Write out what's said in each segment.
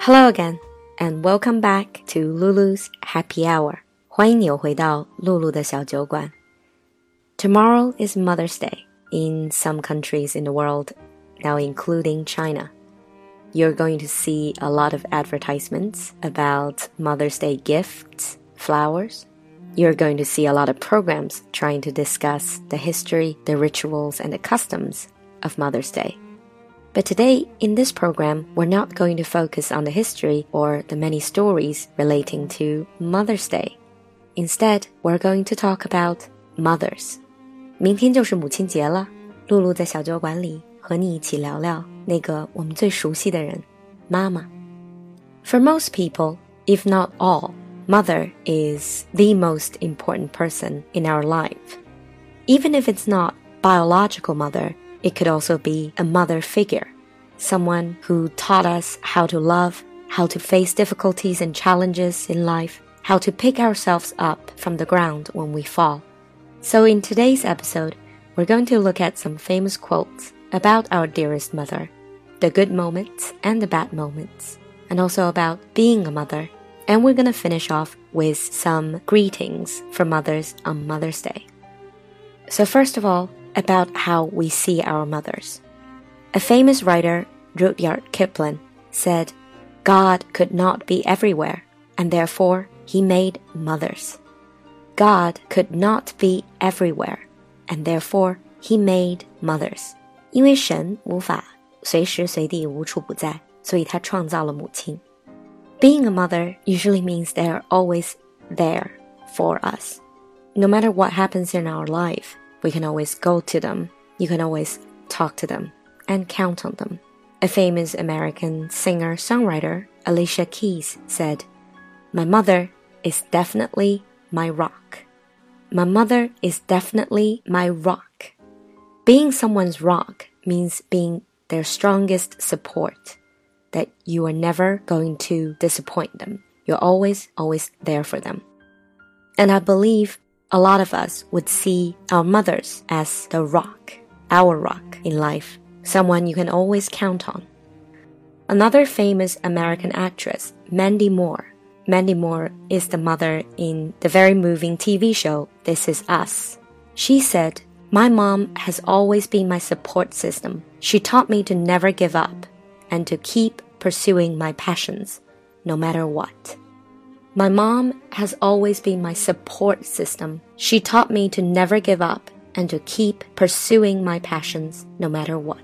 Hello again, and welcome back to Lulu's Happy Hour. 欢迎你又回到露露的小酒馆。Tomorrow is Mother's Day in some countries in the world, now including China. You're going to see a lot of advertisements about Mother's Day gifts, flowers. You're going to see a lot of programs trying to discuss the history, the rituals, and the customs of Mother's Day. But today, in this program, we're not going to focus on the history or the many stories relating to Mother's Day. Instead, we're going to talk about mothers. 明天就是母亲节了，露露在小酒馆里和你一起聊聊那个我们最熟悉的人——妈妈。For most people, if not all, mother is the most important person in our life. Even if it's not biological mother, it could also be a mother figure, someone who taught us how to love, how to face difficulties and challenges in life, how to pick ourselves up from the ground when we fall. So, in today's episode, we're going to look at some famous quotes about our dearest mother, the good moments and the bad moments, and also about being a mother. And we're going to finish off with some greetings for mothers on Mother's Day. So, first of all, about how we see our mothers. A famous writer, Rudyard Kipling, said, God could not be everywhere, and therefore he made mothers. God could not be everywhere, and therefore he made mothers. 因为神无法随时随地无处不在，所以他创造了母亲。Being a mother usually means they are always there for us. No matter what happens in our life, we can always go to them. You can always talk to them and count on them. A famous American singer songwriter, Alicia Keys, said, My mother is definitely my rock. My mother is definitely my rock. Being someone's rock means being their strongest support, that you are never going to disappoint them. You're always, always there for them. And I believe a lot of us would see our mothers as the rock, our rock in life, someone you can always count on. Another famous American actress, Mandy Moore. Mandy Moore is the mother in the very moving TV show This Is Us. She said, My mom has always been my support system. She taught me to never give up and to keep pursuing my passions, no matter what. My mom has always been my support system. She taught me to never give up and to keep pursuing my passions no matter what.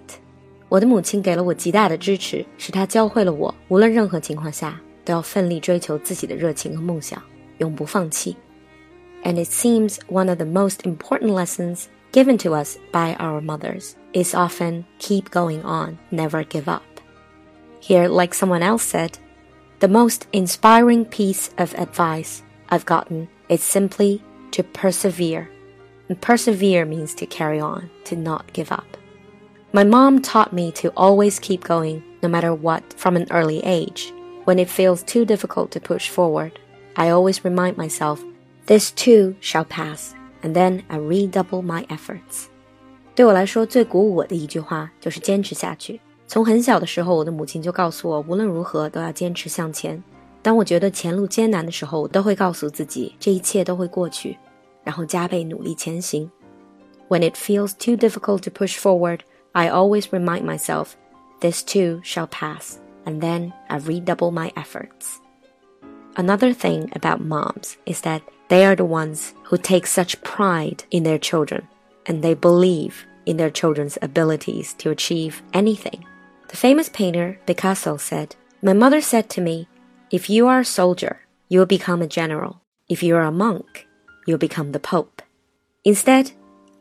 我的母亲给了我极大的支持，是她教会了我，无论任何情况下都要奋力追求自己的热情和梦想，永不放弃。And it seems one of the most important lessons given to us by our mothers is often keep going on, never give up. Here, like someone else said, the most inspiring piece of advice I've gotten is simply to persevere. And persevere means to carry on, to not give up. My mom taught me to always keep going no matter what from an early age. When it feels too difficult to push forward, I always remind myself, this too shall pass, and then I redouble my efforts. 对我来说，最鼓舞我的一句话就是坚持下去。从很小的时候，我的母亲就告诉我，无论如何都要坚持向前。当我觉得前路艰难的时候，我都会告诉自己，这一切都会过去， 然后加倍努力前行。When it feels too difficult to push forward, I always remind myself, this too shall pass, and then I redouble my efforts. Another thing about moms is that they are the ones who take such pride in their children, and they believe in their children's abilities to achieve anything. The famous painter Picasso said, My mother said to me, If you are a soldier, you will become a general. If you are a monk, you'll become the Pope. Instead,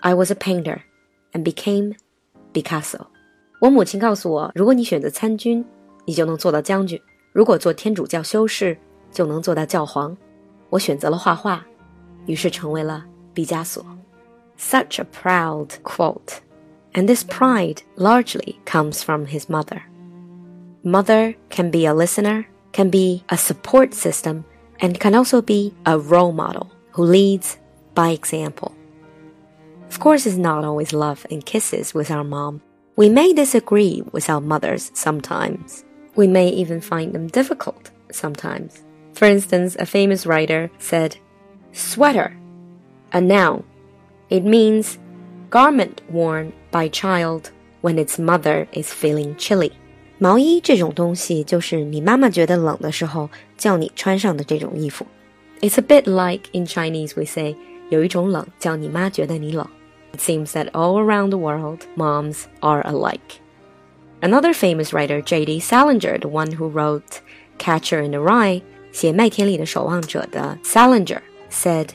I was a painter and became Picasso. 我母亲告诉我，如果你选择参军，你就能做到将军；如果做天主教修士，就能做到教皇。我选择了画画，于是成为了毕加索。Such a proud quote and this pride largely comes from his mother. Mother can be a listener, can be a support system, and can also be a role model who leads by example. Of course, it's not always love and kisses with our mom. We may disagree with our mothers sometimes. We may even find them difficult sometimes. For instance, a famous writer said, sweater, a noun. It means garment worn by child when its mother is feeling chilly. 毛衣这种东西就是你妈妈觉得冷的时候叫你穿上的这种衣服。 It's a bit like in Chinese we say 有一种冷叫你妈觉得你冷。It seems that all around the world moms are alike. Another famous writer, J.D. Salinger, the one who wrote Catcher in the Rye, 写麦田里的守望者的 Salinger said,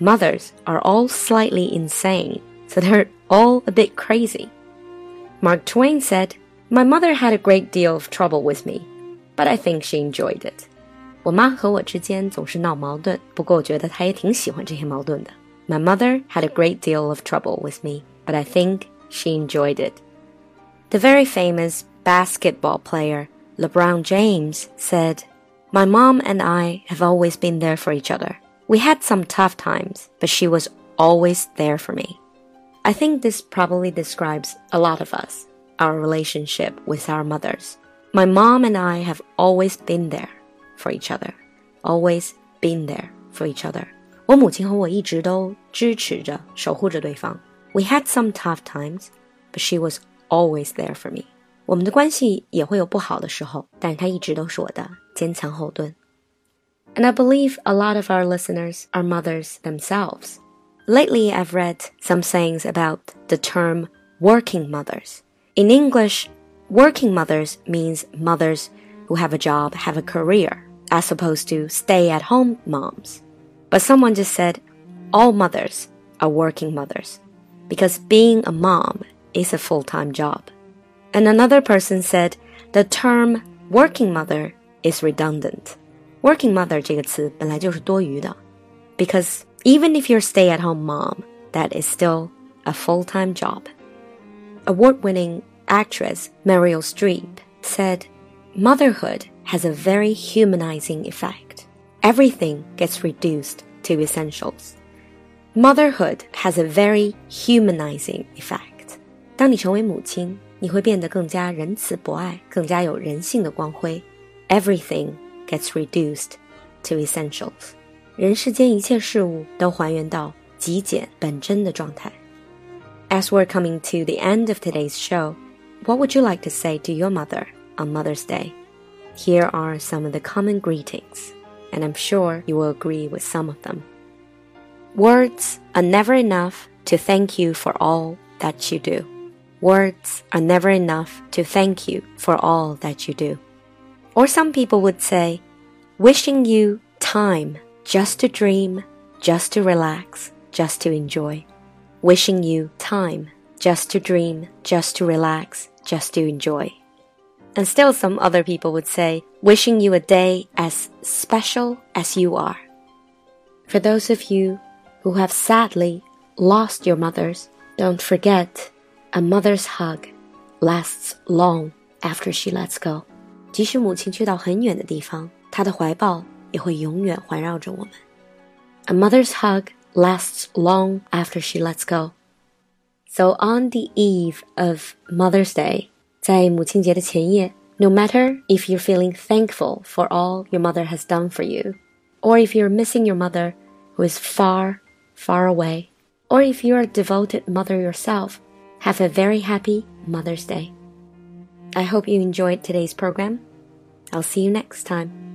Mothers are all slightly insane, so they're all a bit crazy. Mark Twain said, My mother had a great deal of trouble with me, but I think she enjoyed it. 我妈和我之间总是闹矛盾，不过我觉得她也挺喜欢这些矛盾的。My mother had a great deal of trouble with me, but I think she enjoyed it. The very famous basketball player LeBron James said, My mom and I have always been there for each other. We had some tough times, but she was always there for me. I think this probably describes a lot of us, our relationship with our mothers. My mom and I have always been there for each other, always been there for each other. 我母亲和我一直都支持着、守护着对方。We had some tough times, but she was always there for me. 我们的关系也会有不好的时候，但是她一直都是我的坚强后盾。And I believe a lot of our listeners are mothers themselves. Lately, I've read some sayings about the term working mothers. In English, working mothers means mothers who have a job, have a career, as opposed to stay at home moms. But someone just said all mothers are working mothers because being a mom is a full time job. And another person said the term working mother is redundant. Working mother 这个词本来就是多余的，because even if you're stay at home mom, that is still a full time job. Award winning actress Meryl Streep said, Motherhood has a very humanizing effect. Everything gets reduced to essentials. Motherhood has a very humanizing effect. 当你成为母亲，你会变得更加仁慈博爱，更加有人性的光辉。Everything gets reduced to essentials. 人世间一切事物都还原到极简本真的状态。As we're coming to the end of today's show, what would you like to say to your mother on Mother's Day? Here are some of the common greetings, and I'm sure you will agree with some of them. Words are never enough to thank you for all that you do. Words are never enough to thank you for all that you do. Or some people would say, wishing you time just to dream, just to relax, just to enjoy. Wishing you time just to dream, just to relax, just to enjoy And still some other people would say, wishing you a day as special as you are. For those of you who have sadly lost your mothers, don't forget a mother's hug lasts long after she lets go. 即使母亲去到很远的地方，她的怀抱也会永远环绕着我们。A mother's hug lasts long after she lets go. So on the eve of Mother's Day, 在母亲节的前夜, no matter if you're feeling thankful for all your mother has done for you, or if you're missing your mother who is far, far away, or if you're a devoted mother yourself, have a very happy Mother's Day. I hope you enjoyed today's program. I'll see you next time.